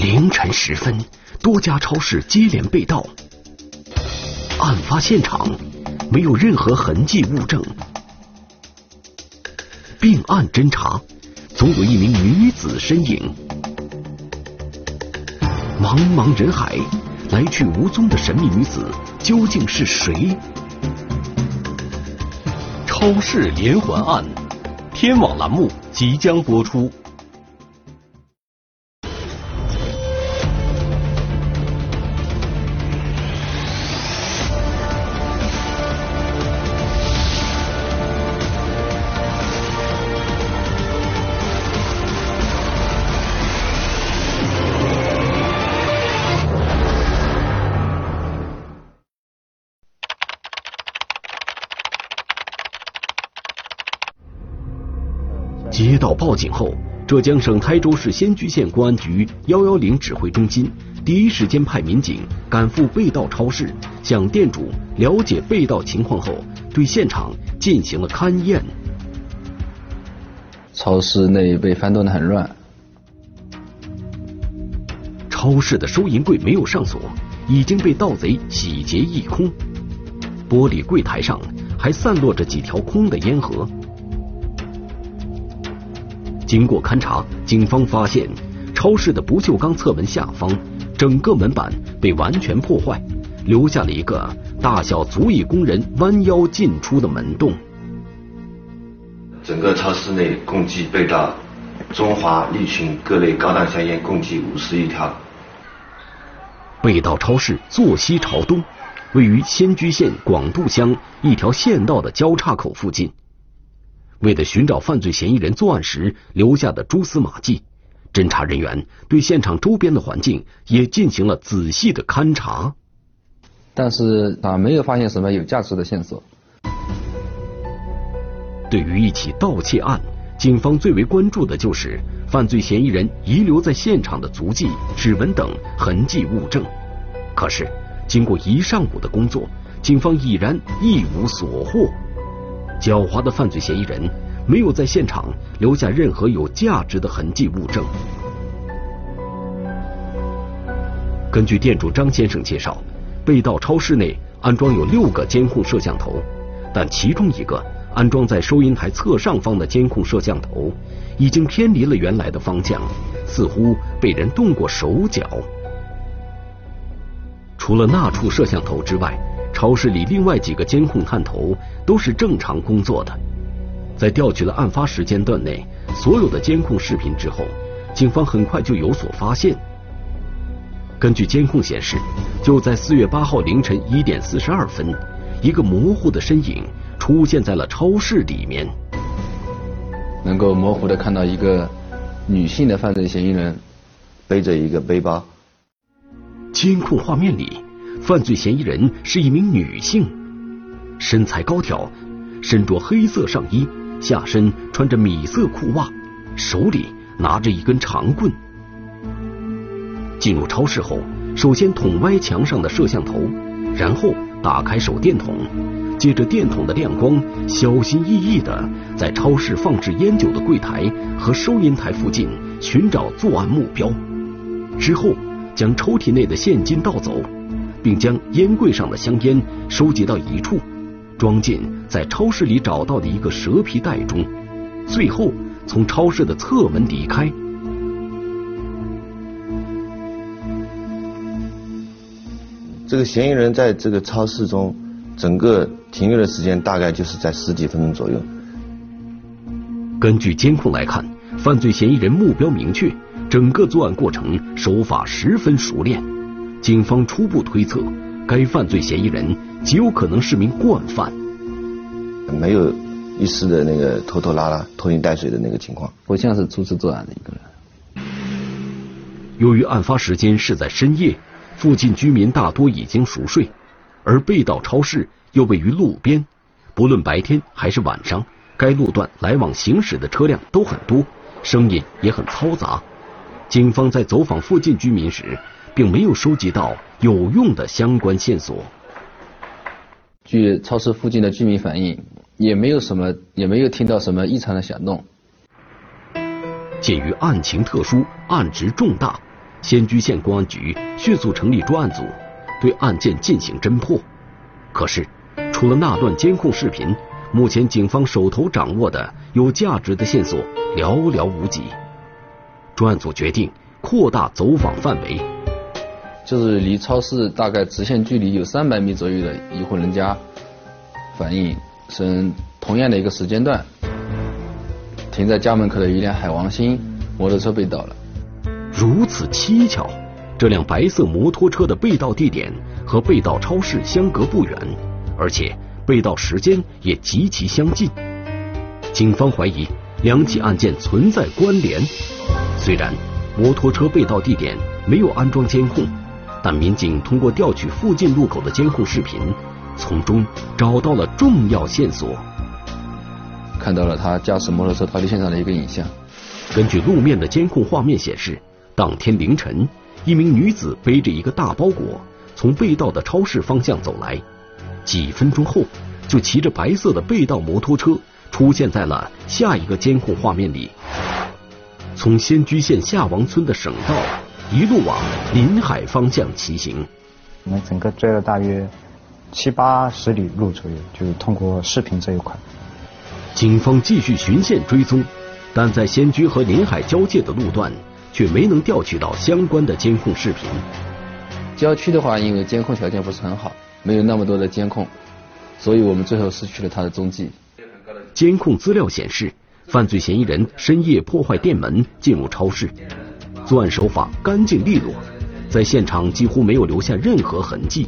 凌晨时分，多家超市接连被盗。案发现场没有任何痕迹物证。并案侦查，总有一名女子身影。茫茫人海，来去无踪的神秘女子究竟是谁？超市连环案，天网栏目即将播出。接到报警后，浙江省台州市仙居县公安局幺幺零指挥中心第一时间派民警赶赴被盗超市，向店主了解被盗情况后，对现场进行了勘验。超市内被翻动的很乱，超市的收银柜没有上锁，已经被盗贼洗劫一空，玻璃柜台上还散落着几条空的烟盒。经过勘查，警方发现超市的不锈钢侧门下方，整个门板被完全破坏，留下了一个大小足以供人弯腰进出的门洞。整个超市内共计被盗中华、利群各类高档香烟共计五十余条。被盗超市坐西朝东，位于仙居县广渡乡一条县道的交叉口附近。为了寻找犯罪嫌疑人作案时留下的蛛丝马迹，侦查人员对现场周边的环境也进行了仔细的勘查，但是啊，没有发现什么有价值的线索。对于一起盗窃案，警方最为关注的就是犯罪嫌疑人遗留在现场的足迹、指纹等痕迹物证。可是，经过一上午的工作，警方已然一无所获。狡猾的犯罪嫌疑人没有在现场留下任何有价值的痕迹物证。根据店主张先生介绍，被盗超市内安装有六个监控摄像头，但其中一个安装在收银台侧上方的监控摄像头已经偏离了原来的方向，似乎被人动过手脚。除了那处摄像头之外，超市里另外几个监控探头都是正常工作的。在调取了案发时间段内所有的监控视频之后，警方很快就有所发现。根据监控显示，就在四月八号凌晨一点四十二分，一个模糊的身影出现在了超市里面。能够模糊的看到一个女性的犯罪嫌疑人背着一个背包。监控画面里。犯罪嫌疑人是一名女性，身材高挑，身着黑色上衣，下身穿着米色裤袜，手里拿着一根长棍。进入超市后，首先捅歪墙上的摄像头，然后打开手电筒，借着电筒的亮光，小心翼翼的在超市放置烟酒的柜台和收银台附近寻找作案目标，之后将抽屉内的现金盗走。并将烟柜上的香烟收集到一处，装进在超市里找到的一个蛇皮袋中，最后从超市的侧门离开。这个嫌疑人在这个超市中整个停留的时间大概就是在十几分钟左右。根据监控来看，犯罪嫌疑人目标明确，整个作案过程手法十分熟练。警方初步推测，该犯罪嫌疑人极有可能是名惯犯，没有一丝的那个拖拖拉拉、拖泥带水的那个情况，不像是初次作案的一个人。由于案发时间是在深夜，附近居民大多已经熟睡，而被盗超市又位于路边，不论白天还是晚上，该路段来往行驶的车辆都很多，声音也很嘈杂。警方在走访附近居民时。并没有收集到有用的相关线索。据超市附近的居民反映，也没有什么，也没有听到什么异常的响动。鉴于案情特殊、案值重大，仙居县公安局迅速成立专案组，对案件进行侦破。可是，除了那段监控视频，目前警方手头掌握的有价值的线索寥寥无几。专案组决定扩大走访范围，就是离超市大概直线距离有三百米左右的一户人家，反映是同样的一个时间段，停在家门口的一辆海王星摩托车被盗了。如此蹊跷，这辆白色摩托车的被盗地点和被盗超市相隔不远，而且被盗时间也极其相近。警方怀疑两起案件存在关联。虽然摩托车被盗地点没有安装监控，但民警通过调取附近路口的监控视频，从中找到了重要线索，看到了他驾驶摩托车逃离现场的一个影像。根据路面的监控画面显示。当天凌晨，一名女子背着一个大包裹从被盗的超市方向走来，几分钟后就骑着白色的被盗摩托车出现在了下一个监控画面里。从仙居县下王村的省道一路往临海方向骑行。我们整个追了大约七八十里路左右，就是通过视频这一块。警方继续循线追踪，但在仙居和临海交界的路段。却没能调取到相关的监控视频。郊区的话，因为监控条件不是很好，没有那么多的监控，所以我们最后失去了他的踪迹。监控资料显示，犯罪嫌疑人深夜破坏店门进入超市，作案手法干净利落，在现场几乎没有留下任何痕迹。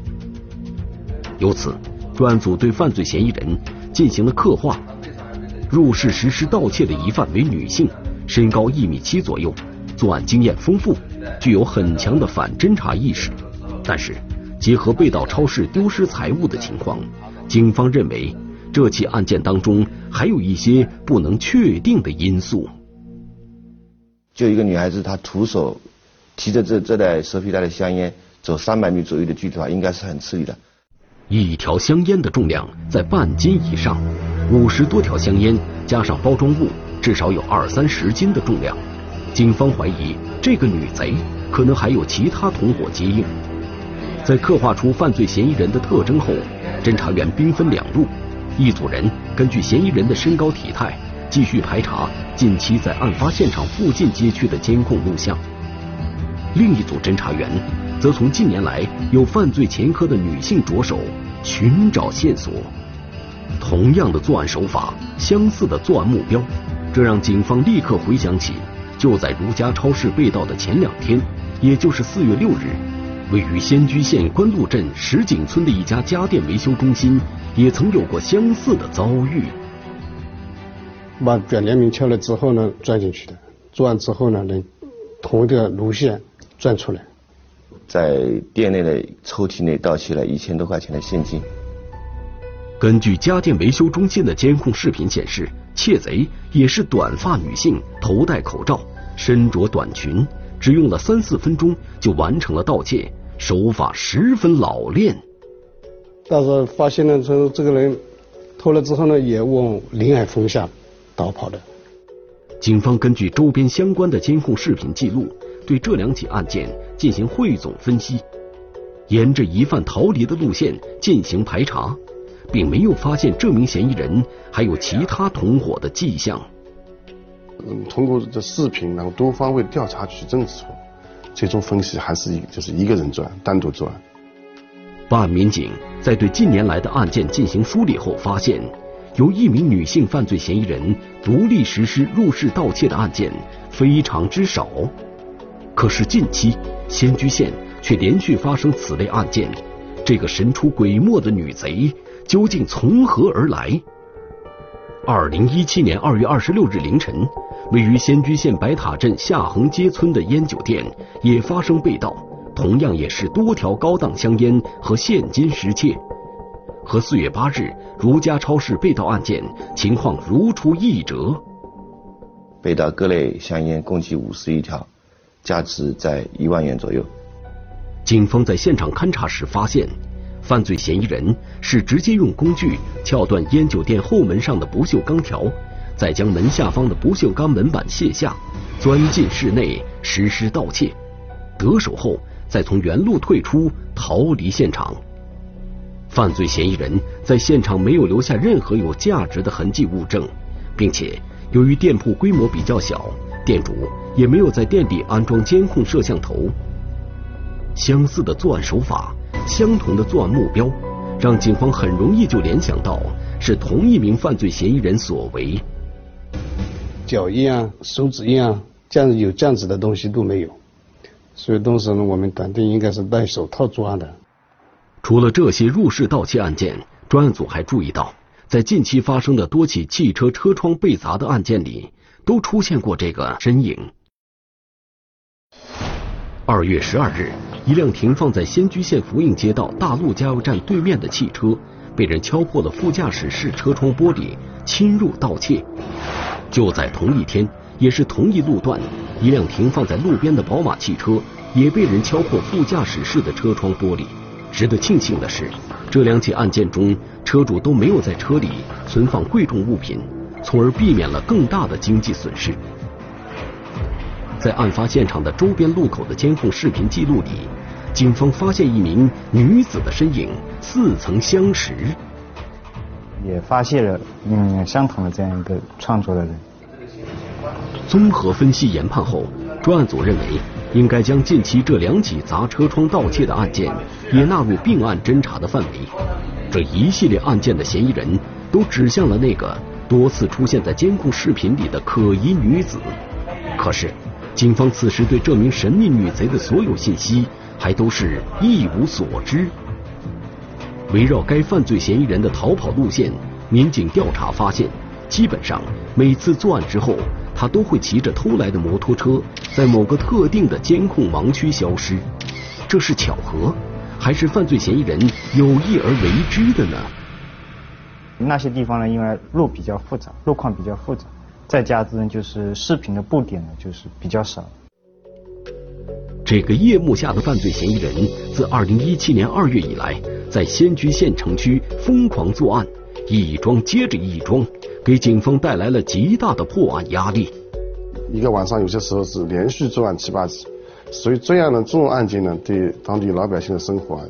由此，专案组对犯罪嫌疑人进行了刻画：入室实施盗窃的疑犯为女性，身高一米七左右。作案经验丰富，具有很强的反侦查意识，但是结合被盗超市丢失财物的情况，警方认为这起案件当中还有一些不能确定的因素。就一个女孩子，她徒手提着这这袋蛇皮袋的香烟走三百米左右的距离的话，应该是很吃力的。一条香烟的重量在半斤以上，五十多条香烟加上包装物，至少有二三十斤的重量。警方怀疑这个女贼可能还有其他同伙接应。在刻画出犯罪嫌疑人的特征后，侦查员兵分两路，一组人根据嫌疑人的身高体态，继续排查近期在案发现场附近街区的监控录像；另一组侦查员则从近年来有犯罪前科的女性着手寻找线索。同样的作案手法，相似的作案目标，这让警方立刻回想起。就在如家超市被盗的前两天，也就是四月六日，位于仙居县官路镇石井村的一家家电维修中心，也曾有过相似的遭遇。把卷帘门敲了之后呢，钻进去的。做完之后呢，能同一个路线钻出来。在店内的抽屉内盗窃了一千多块钱的现金。根据家电维修中心的监控视频显示，窃贼也是短发女性，头戴口罩。身着短裙，只用了三四分钟就完成了盗窃，手法十分老练。但是发现了这这个人偷了之后呢，也往临海方向逃跑的。警方根据周边相关的监控视频记录，对这两起案件进行汇总分析，沿着疑犯逃离的路线进行排查，并没有发现这名嫌疑人还有其他同伙的迹象。嗯，通过这视频，然后多方位调查取证之后，最终分析还是一就是一个人作案，单独作案。办案民警在对近年来的案件进行梳理后发现，由一名女性犯罪嫌疑人独立实施入室盗窃的案件非常之少。可是近期仙居县却连续发生此类案件，这个神出鬼没的女贼究竟从何而来？二零一七年二月二十六日凌晨，位于仙居县白塔镇下横街村的烟酒店也发生被盗，同样也是多条高档香烟和现金失窃，和四月八日如家超市被盗案件情况如出一辙。被盗各类香烟共计五十余条，价值在一万元左右。警方在现场勘查时发现。犯罪嫌疑人是直接用工具撬断烟酒店后门上的不锈钢条，再将门下方的不锈钢门板卸下，钻进室内实施盗窃。得手后再从原路退出，逃离现场。犯罪嫌疑人在现场没有留下任何有价值的痕迹物证，并且由于店铺规模比较小，店主也没有在店里安装监控摄像头。相似的作案手法，相同的作案目标，让警方很容易就联想到是同一名犯罪嫌疑人所为。脚印啊，手指印啊，这样有这样子的东西都没有，所以当时呢，我们断定应该是戴手套作案的。除了这些入室盗窃案件，专案组还注意到，在近期发生的多起汽车车窗被砸的案件里，都出现过这个身影。二月十二日，一辆停放在仙居县福应街道大路加油站对面的汽车，被人敲破了副驾驶室车窗玻璃，侵入盗窃。就在同一天，也是同一路段，一辆停放在路边的宝马汽车也被人敲破副驾驶室的车窗玻璃。值得庆幸的是，这两起案件中，车主都没有在车里存放贵重物品，从而避免了更大的经济损失。在案发现场的周边路口的监控视频记录里，警方发现一名女子的身影，似曾相识。也发现了嗯相同的这样一个创作的人。综合分析研判后，专案组认为应该将近期这两起砸车窗盗窃的案件也纳入并案侦查的范围。这一系列案件的嫌疑人都指向了那个多次出现在监控视频里的可疑女子。可是。警方此时对这名神秘女贼的所有信息还都是一无所知。围绕该犯罪嫌疑人的逃跑路线，民警调查发现，基本上每次作案之后，他都会骑着偷来的摩托车，在某个特定的监控盲区消失。这是巧合，还是犯罪嫌疑人有意而为之的呢？那些地方呢，因为路比较复杂，路况比较复杂。再加之就是视频的布点呢，就是比较少。这个夜幕下的犯罪嫌疑人，自二零一七年二月以来，在仙居县城区疯狂作案，一桩接着一桩，给警方带来了极大的破案压力。一个晚上有些时候是连续作案七八起，所以这样的重案件呢，对当地老百姓的生活啊，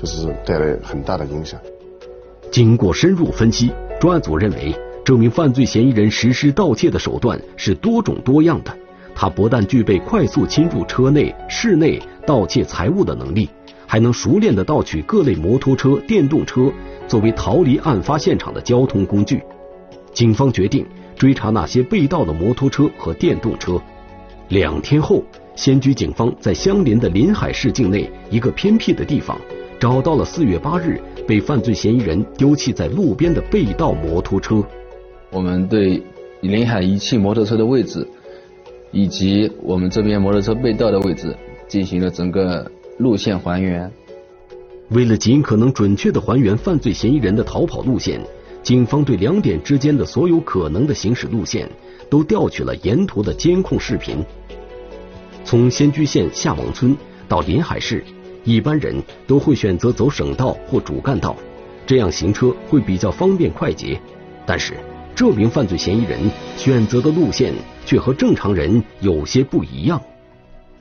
就是带来很大的影响。经过深入分析，专案组认为。这名犯罪嫌疑人实施盗窃的手段是多种多样的，他不但具备快速侵入车内、室内盗窃财物的能力，还能熟练地盗取各类摩托车、电动车，作为逃离案发现场的交通工具。警方决定追查那些被盗的摩托车和电动车。两天后，仙居警方在相邻的临海市境内一个偏僻的地方，找到了四月八日被犯罪嫌疑人丢弃在路边的被盗摩托车。我们对临海遗弃摩托车的位置，以及我们这边摩托车被盗的位置进行了整个路线还原。为了尽可能准确地还原犯罪嫌疑人的逃跑路线，警方对两点之间的所有可能的行驶路线都调取了沿途的监控视频。从仙居县下王村到临海市，一般人都会选择走省道或主干道，这样行车会比较方便快捷。但是。这名犯罪嫌疑人选择的路线却和正常人有些不一样。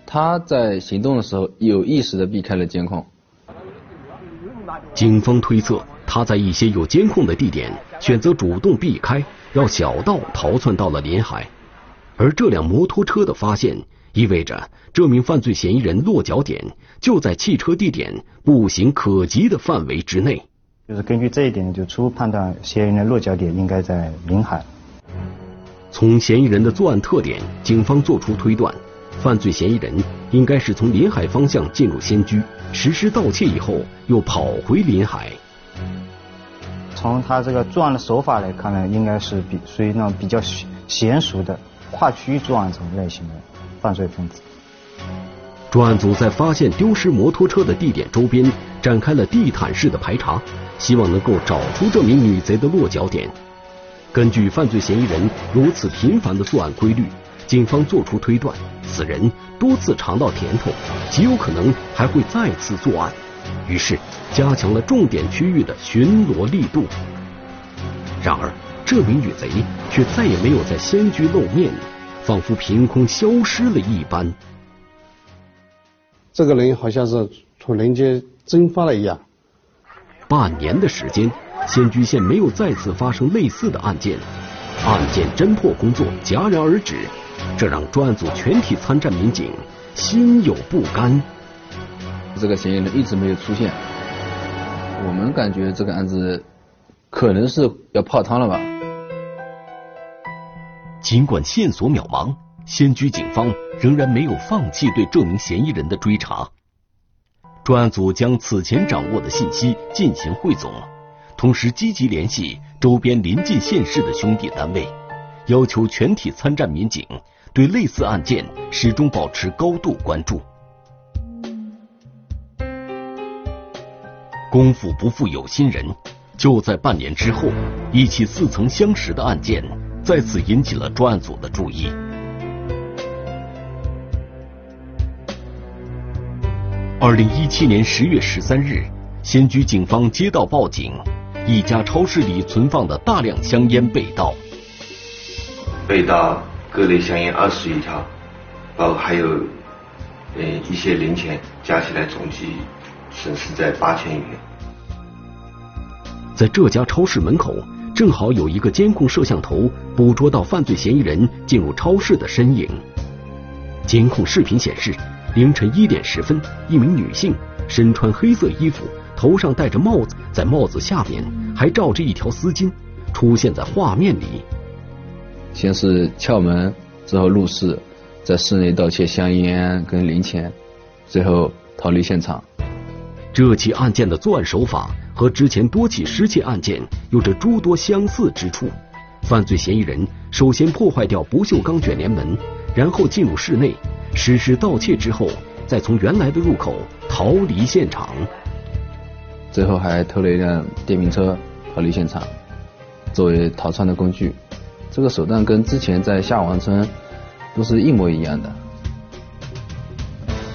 他在行动的时候有意识的避开了监控。警方推测，他在一些有监控的地点选择主动避开，绕小道逃窜到了临海。而这辆摩托车的发现，意味着这名犯罪嫌疑人落脚点就在汽车地点步行可及的范围之内。就是根据这一点，就初步判断嫌疑人的落脚点应该在临海。从嫌疑人的作案特点，警方做出推断，犯罪嫌疑人应该是从临海方向进入仙居，实施盗窃以后又跑回临海。从他这个作案的手法来看呢，应该是比属于那种比较娴熟的跨区域作案这种类型的犯罪分子。专案组在发现丢失摩托车的地点周边展开了地毯式的排查。希望能够找出这名女贼的落脚点。根据犯罪嫌疑人如此频繁的作案规律，警方作出推断，此人多次尝到甜头，极有可能还会再次作案。于是，加强了重点区域的巡逻力度。然而，这名女贼却再也没有在仙居露面，仿佛凭空消失了一般。这个人好像是从人间蒸发了一样。半年的时间，仙居县没有再次发生类似的案件，案件侦破工作戛然而止，这让专案组全体参战民警心有不甘。这个嫌疑人一直没有出现，我们感觉这个案子可能是要泡汤了吧。尽管线索渺茫，仙居警方仍然没有放弃对这名嫌疑人的追查。专案组将此前掌握的信息进行汇总，同时积极联系周边临近县市的兄弟单位，要求全体参战民警对类似案件始终保持高度关注。功夫不负有心人，就在半年之后，一起似曾相识的案件再次引起了专案组的注意。二零一七年十月十三日，仙居警方接到报警，一家超市里存放的大量香烟被盗。被盗各类香烟二十余条，包括还有呃一些零钱，加起来总计损失在八千余元。在这家超市门口，正好有一个监控摄像头捕捉到犯罪嫌疑人进入超市的身影。监控视频显示，凌晨一点十分，一名女性身穿黑色衣服，头上戴着帽子，在帽子下面还罩着一条丝巾，出现在画面里。先是撬门，之后入室，在室内盗窃香烟跟零钱，最后逃离现场。这起案件的作案手法。和之前多起失窃案件有着诸多相似之处。犯罪嫌疑人首先破坏掉不锈钢卷帘门，然后进入室内实施盗窃，之后再从原来的入口逃离现场。最后还偷了一辆电瓶车逃离现场，作为逃窜的工具。这个手段跟之前在下王村都是一模一样的。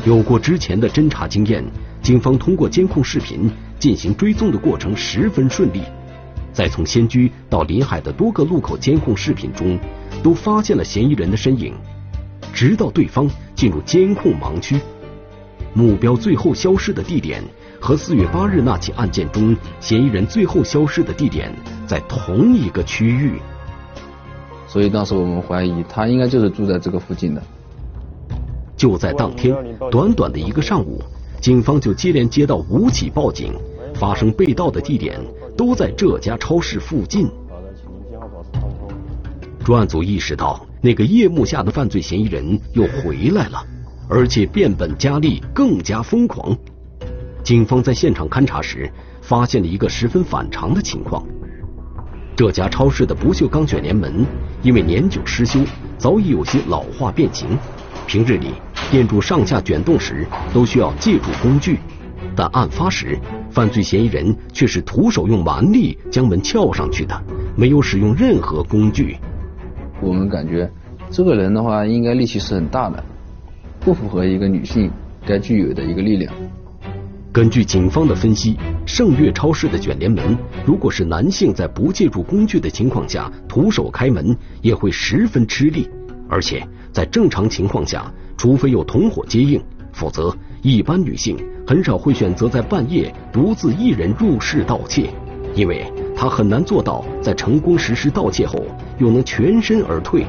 有过之前的侦查经验，警方通过监控视频。进行追踪的过程十分顺利，在从仙居到临海的多个路口监控视频中，都发现了嫌疑人的身影，直到对方进入监控盲区，目标最后消失的地点和四月八日那起案件中嫌疑人最后消失的地点在同一个区域，所以当时我们怀疑他应该就是住在这个附近的。就在当天，短短的一个上午，警方就接连接到五起报警。发生被盗的地点都在这家超市附近。专案组意识到，那个夜幕下的犯罪嫌疑人又回来了，而且变本加厉，更加疯狂。警方在现场勘查时，发现了一个十分反常的情况：这家超市的不锈钢卷帘门因为年久失修，早已有些老化变形。平日里，店主上下卷动时都需要借助工具，但案发时。犯罪嫌疑人却是徒手用蛮力将门撬上去的，没有使用任何工具。我们感觉这个人的话，应该力气是很大的，不符合一个女性该具有的一个力量。根据警方的分析，盛悦超市的卷帘门，如果是男性在不借助工具的情况下徒手开门，也会十分吃力。而且在正常情况下，除非有同伙接应，否则。一般女性很少会选择在半夜独自一人入室盗窃，因为她很难做到在成功实施盗窃后又能全身而退。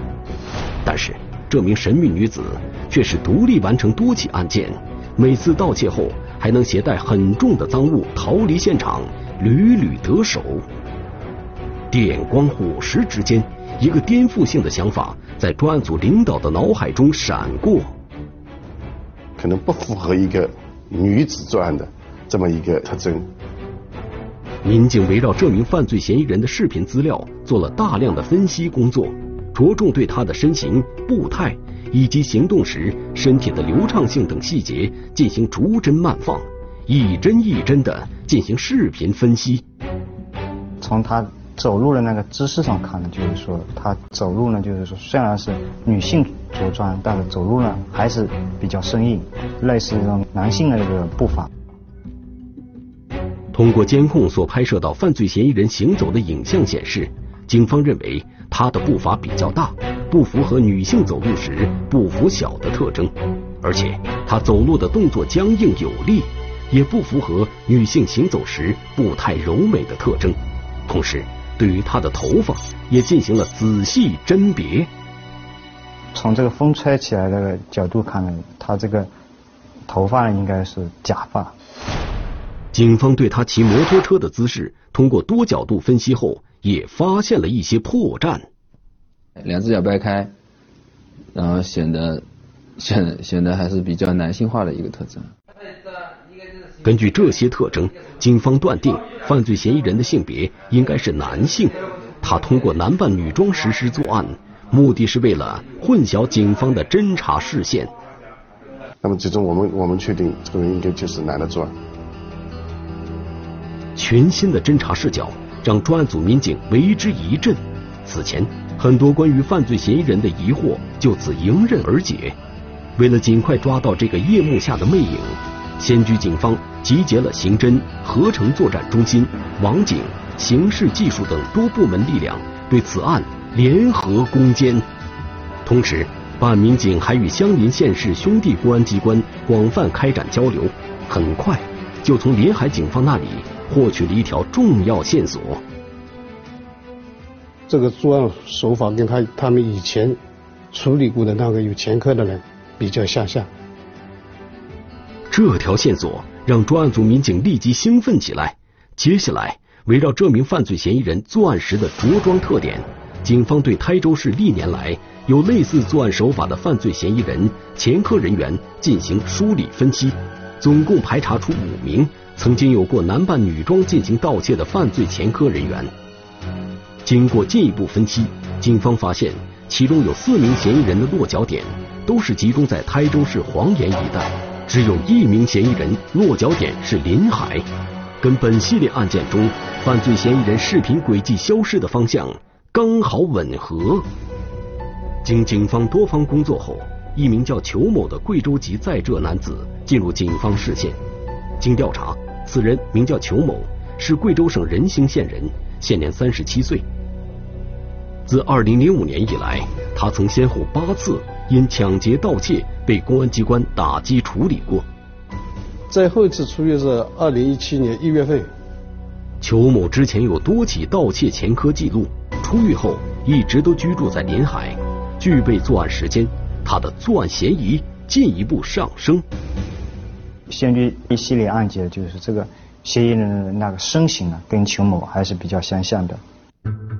但是这名神秘女子却是独立完成多起案件，每次盗窃后还能携带很重的赃物逃离现场，屡屡得手。电光火石之间，一个颠覆性的想法在专案组领导的脑海中闪过。可能不符合一个女子作案的这么一个特征。民警围绕这名犯罪嫌疑人的视频资料做了大量的分析工作，着重对他的身形、步态以及行动时身体的流畅性等细节进行逐帧慢放，一帧一帧的进行视频分析。从他。走路的那个姿势上看呢，就是说他走路呢，就是说虽然是女性着装，但是走路呢还是比较生硬，类似一种男性的那个步伐。通过监控所拍摄到犯罪嫌疑人行走的影像显示，警方认为他的步伐比较大，不符合女性走路时步幅小的特征。而且他走路的动作僵硬有力，也不符合女性行走时步态柔美的特征。同时，对于他的头发也进行了仔细甄别。从这个风吹起来的角度看呢，他这个头发应该是假发。警方对他骑摩托车的姿势通过多角度分析后，也发现了一些破绽。两只脚掰开，然后显得显显得还是比较男性化的一个特征。根据这些特征，警方断定犯罪嫌疑人的性别应该是男性。他通过男扮女装实施作案，目的是为了混淆警方的侦查视线。那么最终我们我们确定这个人应该就是男的作案。全新的侦查视角让专案组民警为之一振。此前，很多关于犯罪嫌疑人的疑惑就此迎刃而解。为了尽快抓到这个夜幕下的魅影，仙居警方集结了刑侦、合成作战中心、网警、刑事技术等多部门力量，对此案联合攻坚。同时，办案民警还与相邻县市兄弟公安机关广泛开展交流，很快就从临海警方那里。获取了一条重要线索。这个作案手法跟他他们以前处理过的那个有前科的人比较相像。这条线索让专案组民警立即兴奋起来。接下来，围绕这名犯罪嫌疑人作案时的着装特点，警方对台州市历年来有类似作案手法的犯罪嫌疑人前科人员进行梳理分析，总共排查出五名。曾经有过男扮女装进行盗窃的犯罪前科人员，经过进一步分析，警方发现其中有四名嫌疑人的落脚点都是集中在台州市黄岩一带，只有一名嫌疑人落脚点是临海，跟本系列案件中犯罪嫌疑人视频轨迹消失的方向刚好吻合。经警方多方工作后，一名叫裘某的贵州籍在浙男子进入警方视线，经调查。此人名叫裘某，是贵州省仁兴县人，现年三十七岁。自二零零五年以来，他曾先后八次因抢劫、盗窃被公安机关打击处理过。最后一次出狱是二零一七年一月份。裘某之前有多起盗窃前科记录，出狱后一直都居住在临海，具备作案时间，他的作案嫌疑进一步上升。先据一系列案件，就是这个嫌疑人的那个身形呢，跟裘某还是比较相像的。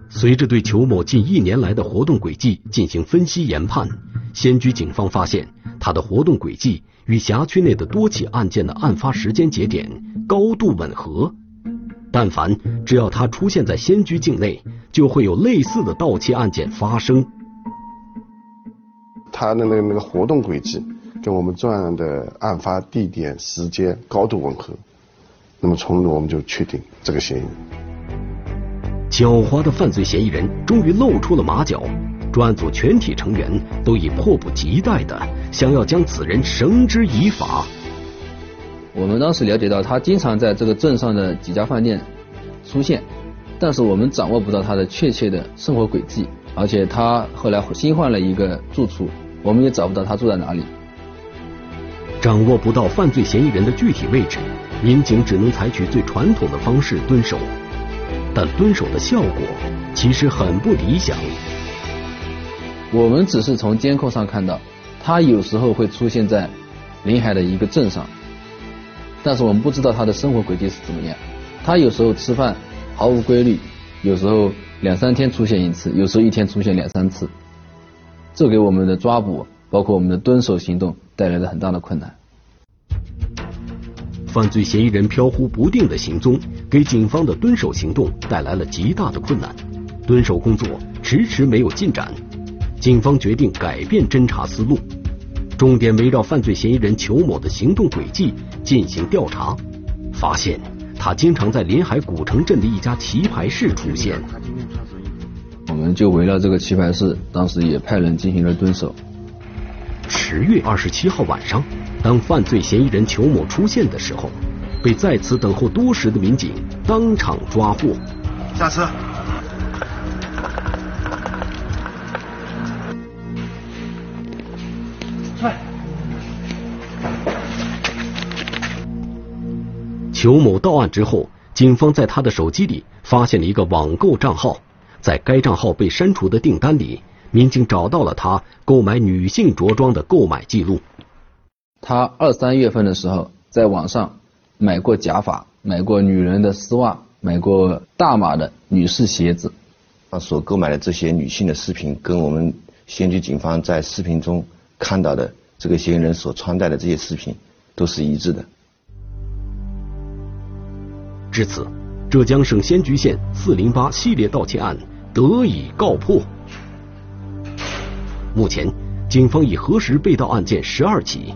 随着对裘某近一年来的活动轨迹进行分析研判，仙居警方发现他的活动轨迹与辖区内的多起案件的案发时间节点高度吻合。但凡只要他出现在仙居境内，就会有类似的盗窃案件发生。他的那个那个活动轨迹。跟我们作案的案发地点、时间高度吻合，那么从中我们就确定这个嫌疑人。狡猾的犯罪嫌疑人终于露出了马脚，专案组全体成员都已迫不及待的想要将此人绳之以法。我们当时了解到，他经常在这个镇上的几家饭店出现，但是我们掌握不到他的确切的生活轨迹，而且他后来新换了一个住处，我们也找不到他住在哪里。掌握不到犯罪嫌疑人的具体位置，民警只能采取最传统的方式蹲守，但蹲守的效果其实很不理想。我们只是从监控上看到，他有时候会出现在临海的一个镇上，但是我们不知道他的生活轨迹是怎么样。他有时候吃饭毫无规律，有时候两三天出现一次，有时候一天出现两三次，这给我们的抓捕。包括我们的蹲守行动带来了很大的困难。犯罪嫌疑人飘忽不定的行踪，给警方的蹲守行动带来了极大的困难，蹲守工作迟迟没有进展。警方决定改变侦查思路，重点围绕犯罪嫌疑人裘某的行动轨迹进行调查，发现他经常在临海古城镇的一家棋牌室出现。我们就围绕这个棋牌室，当时也派人进行了蹲守。十月二十七号晚上，当犯罪嫌疑人裘某出现的时候，被在此等候多时的民警当场抓获。下车。裘某到案之后，警方在他的手机里发现了一个网购账号，在该账号被删除的订单里民警找到了他购买女性着装的购买记录。他二三月份的时候，在网上买过假发，买过女人的丝袜，买过大码的女士鞋子。他所购买的这些女性的饰品，跟我们仙居警方在视频中看到的这个嫌疑人所穿戴的这些饰品，都是一致的。至此，浙江省仙居县四零八系列盗窃案得以告破。目前，警方已核实被盗案件十二起。